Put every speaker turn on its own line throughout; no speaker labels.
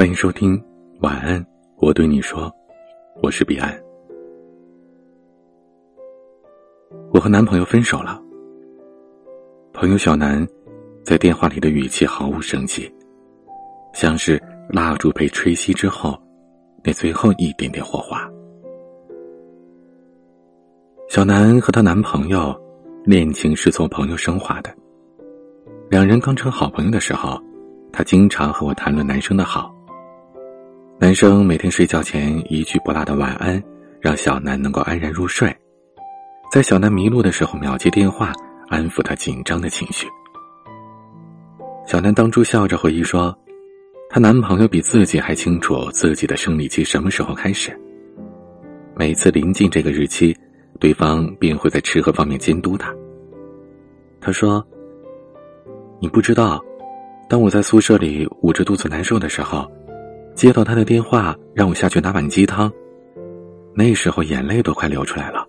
欢迎收听晚安，我对你说，我是彼岸。我和男朋友分手了。朋友小南在电话里的语气毫无生气，像是蜡烛被吹熄之后那最后一点点火花。小南和她男朋友恋情是从朋友升华的。两人刚成好朋友的时候，她经常和我谈论男生的好。男生每天睡觉前一句不落的晚安，让小南能够安然入睡。在小南迷路的时候，秒接电话，安抚她紧张的情绪。小南当初笑着回忆说：“她男朋友比自己还清楚自己的生理期什么时候开始。每次临近这个日期，对方便会在吃喝方面监督她。”他说：“你不知道，当我在宿舍里捂着肚子难受的时候。”接到他的电话，让我下去拿碗鸡汤。那时候眼泪都快流出来了，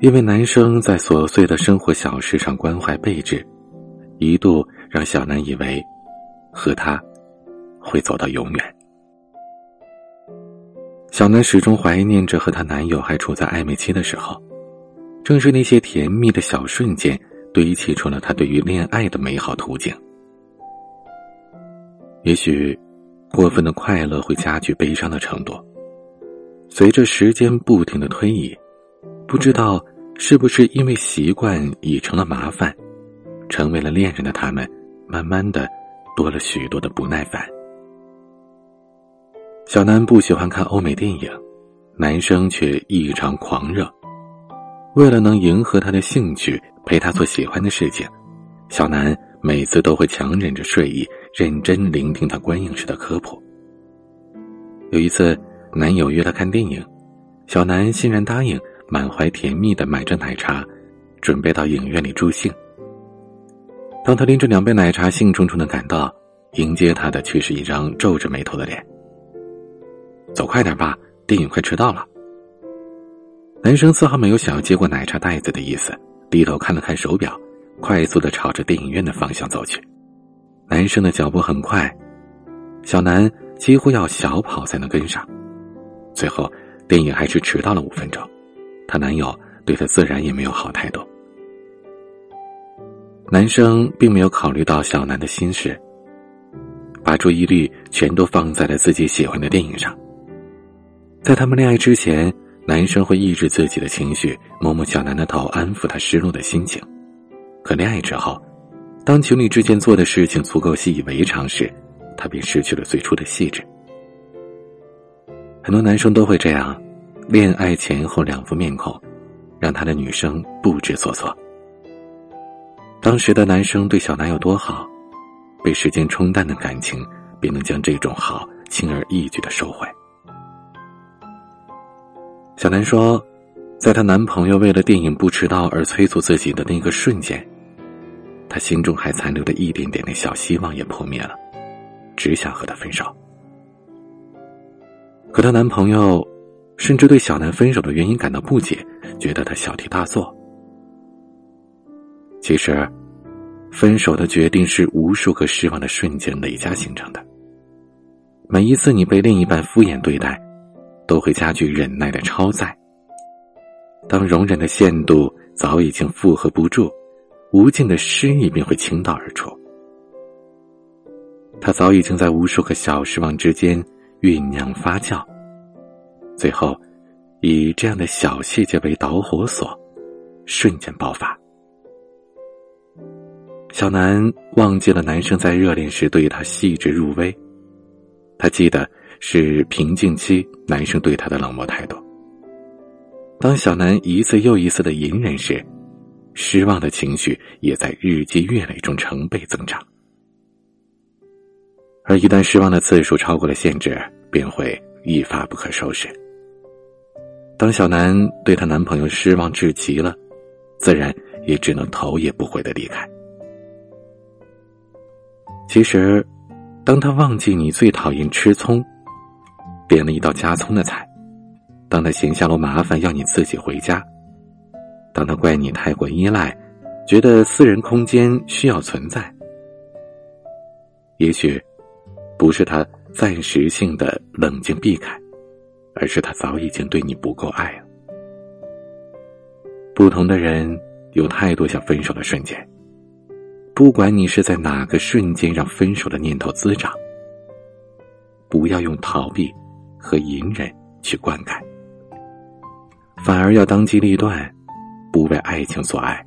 因为男生在琐碎的生活小事上关怀备至，一度让小南以为和他会走到永远。小南始终怀念着和她男友还处在暧昧期的时候，正是那些甜蜜的小瞬间，堆砌出了她对于恋爱的美好图景。也许，过分的快乐会加剧悲伤的程度。随着时间不停的推移，不知道是不是因为习惯已成了麻烦，成为了恋人的他们，慢慢的多了许多的不耐烦。小南不喜欢看欧美电影，男生却异常狂热。为了能迎合他的兴趣，陪他做喜欢的事情，小南每次都会强忍着睡意。认真聆听他观影时的科普。有一次，男友约她看电影，小南欣然答应，满怀甜蜜的买着奶茶，准备到影院里助兴。当他拎着两杯奶茶兴冲冲的赶到，迎接他的却是一张皱着眉头的脸。走快点吧，电影快迟到了。男生丝毫没有想要接过奶茶袋子的意思，低头看了看手表，快速的朝着电影院的方向走去。男生的脚步很快，小南几乎要小跑才能跟上。最后，电影还是迟到了五分钟，她男友对她自然也没有好态度。男生并没有考虑到小南的心事，把注意力全都放在了自己喜欢的电影上。在他们恋爱之前，男生会抑制自己的情绪，摸摸小南的头，安抚她失落的心情。可恋爱之后，当情侣之间做的事情足够习以为常时，他便失去了最初的细致。很多男生都会这样，恋爱前后两副面孔，让他的女生不知所措。当时的男生对小南有多好，被时间冲淡的感情，便能将这种好轻而易举的收回。小南说，在她男朋友为了电影不迟到而催促自己的那个瞬间。她心中还残留的一点点的小希望也破灭了，只想和他分手。可她男朋友甚至对小南分手的原因感到不解，觉得她小题大做。其实，分手的决定是无数个失望的瞬间累加形成的。每一次你被另一半敷衍对待，都会加剧忍耐的超载。当容忍的限度早已经负荷不住。无尽的失意便会倾倒而出。他早已经在无数个小失望之间酝酿发酵，最后以这样的小细节为导火索，瞬间爆发。小南忘记了男生在热恋时对她细致入微，他记得是平静期男生对她的冷漠态度。当小南一次又一次的隐忍时，失望的情绪也在日积月累中成倍增长，而一旦失望的次数超过了限制，便会一发不可收拾。当小南对她男朋友失望至极了，自然也只能头也不回的离开。其实，当他忘记你最讨厌吃葱，点了一道加葱的菜；当他闲下楼麻烦要你自己回家。当他怪你太过依赖，觉得私人空间需要存在，也许不是他暂时性的冷静避开，而是他早已经对你不够爱了。不同的人有太多想分手的瞬间，不管你是在哪个瞬间让分手的念头滋长，不要用逃避和隐忍去灌溉，反而要当机立断，不为爱情所爱，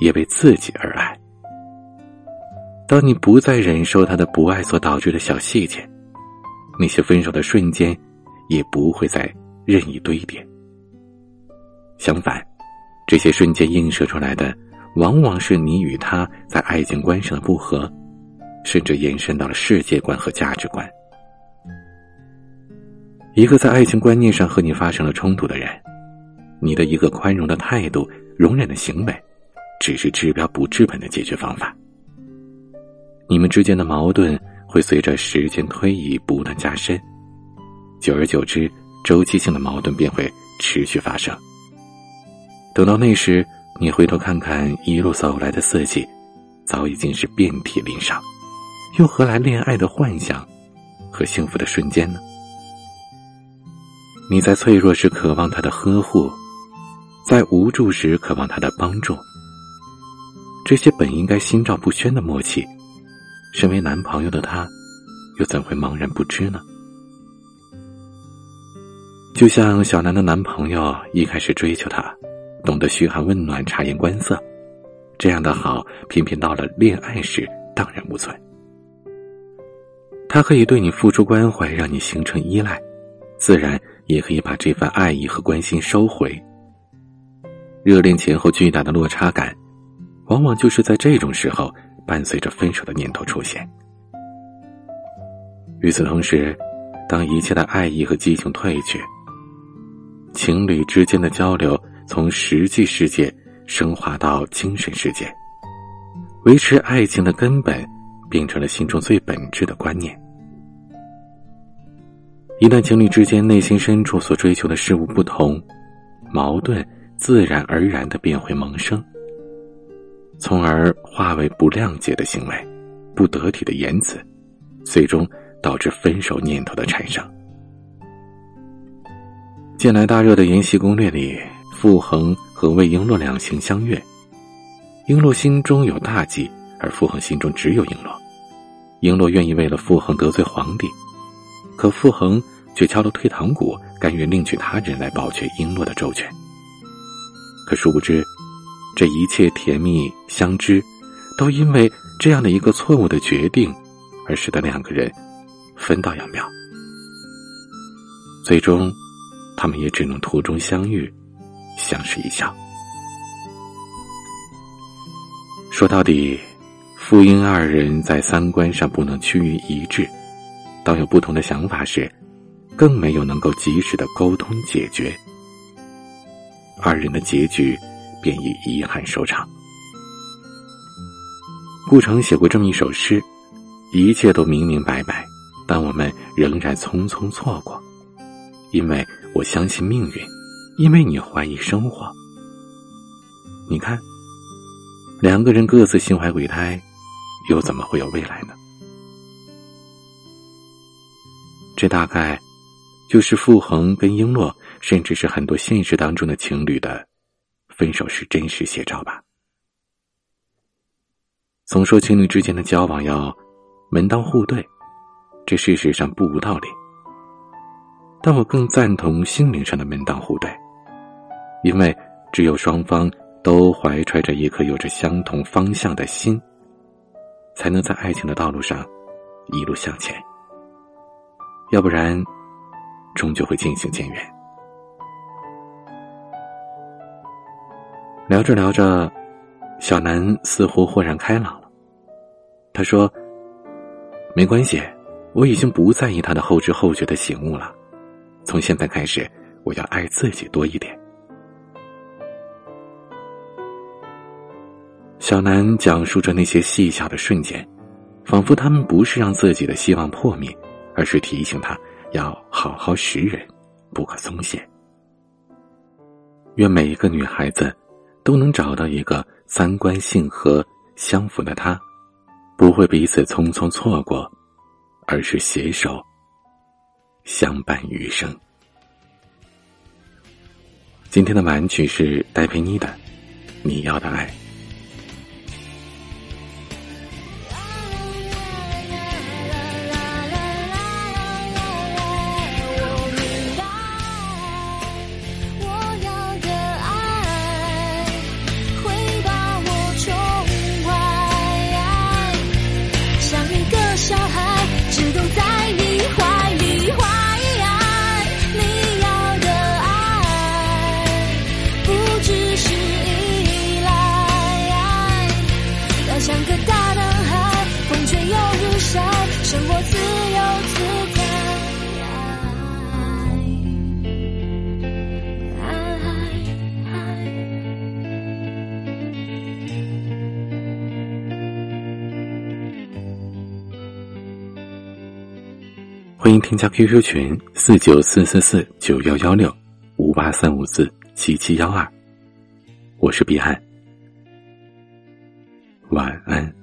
也为自己而爱。当你不再忍受他的不爱所导致的小细节，那些分手的瞬间，也不会再任意堆叠。相反，这些瞬间映射出来的，往往是你与他在爱情观上的不合，甚至延伸到了世界观和价值观。一个在爱情观念上和你发生了冲突的人，你的一个宽容的态度、容忍的行为，只是治标不治本的解决方法。你们之间的矛盾会随着时间推移不断加深，久而久之，周期性的矛盾便会持续发生。等到那时，你回头看看一路走来的四季，早已经是遍体鳞伤，又何来恋爱的幻想和幸福的瞬间呢？你在脆弱时渴望他的呵护，在无助时渴望他的帮助，这些本应该心照不宣的默契。身为男朋友的他，又怎会茫然不知呢？就像小南的男朋友一开始追求她，懂得嘘寒问暖、察言观色，这样的好，偏偏到了恋爱时荡然无存。他可以对你付出关怀，让你形成依赖，自然也可以把这份爱意和关心收回。热恋前后巨大的落差感，往往就是在这种时候。伴随着分手的念头出现。与此同时，当一切的爱意和激情褪去，情侣之间的交流从实际世界升华到精神世界，维持爱情的根本变成了心中最本质的观念。一旦情侣之间内心深处所追求的事物不同，矛盾自然而然的便会萌生。从而化为不谅解的行为、不得体的言辞，最终导致分手念头的产生。近来大热的《延禧攻略》里，傅恒和魏璎珞两情相悦，璎珞心中有大计，而傅恒心中只有璎珞。璎珞愿意为了傅恒得罪皇帝，可傅恒却敲了退堂鼓，甘愿另娶他人来保全璎珞的周全。可殊不知。这一切甜蜜相知，都因为这样的一个错误的决定，而使得两个人分道扬镳。最终，他们也只能途中相遇，相视一笑。说到底，傅婴二人在三观上不能趋于一致，当有不同的想法时，更没有能够及时的沟通解决，二人的结局。便以遗憾收场。顾城写过这么一首诗：“一切都明明白白，但我们仍然匆匆错过。因为我相信命运，因为你怀疑生活。你看，两个人各自心怀鬼胎，又怎么会有未来呢？这大概就是傅恒跟璎珞，甚至是很多现实当中的情侣的。”分手是真实写照吧？总说情侣之间的交往要门当户对，这事实上不无道理。但我更赞同心灵上的门当户对，因为只有双方都怀揣着一颗有着相同方向的心，才能在爱情的道路上一路向前。要不然，终究会渐行渐远。聊着聊着，小南似乎豁然开朗了。他说：“没关系，我已经不在意他的后知后觉的醒悟了。从现在开始，我要爱自己多一点。”小南讲述着那些细小的瞬间，仿佛他们不是让自己的希望破灭，而是提醒他要好好识人，不可松懈。愿每一个女孩子。都能找到一个三观性和相符的他，不会彼此匆匆错过，
而是携手相伴余生。今天的晚曲是戴佩妮的《你要的爱》。欢迎添加 QQ 群四九四四四九幺幺六五八三五四七七幺二，我是彼岸，晚安。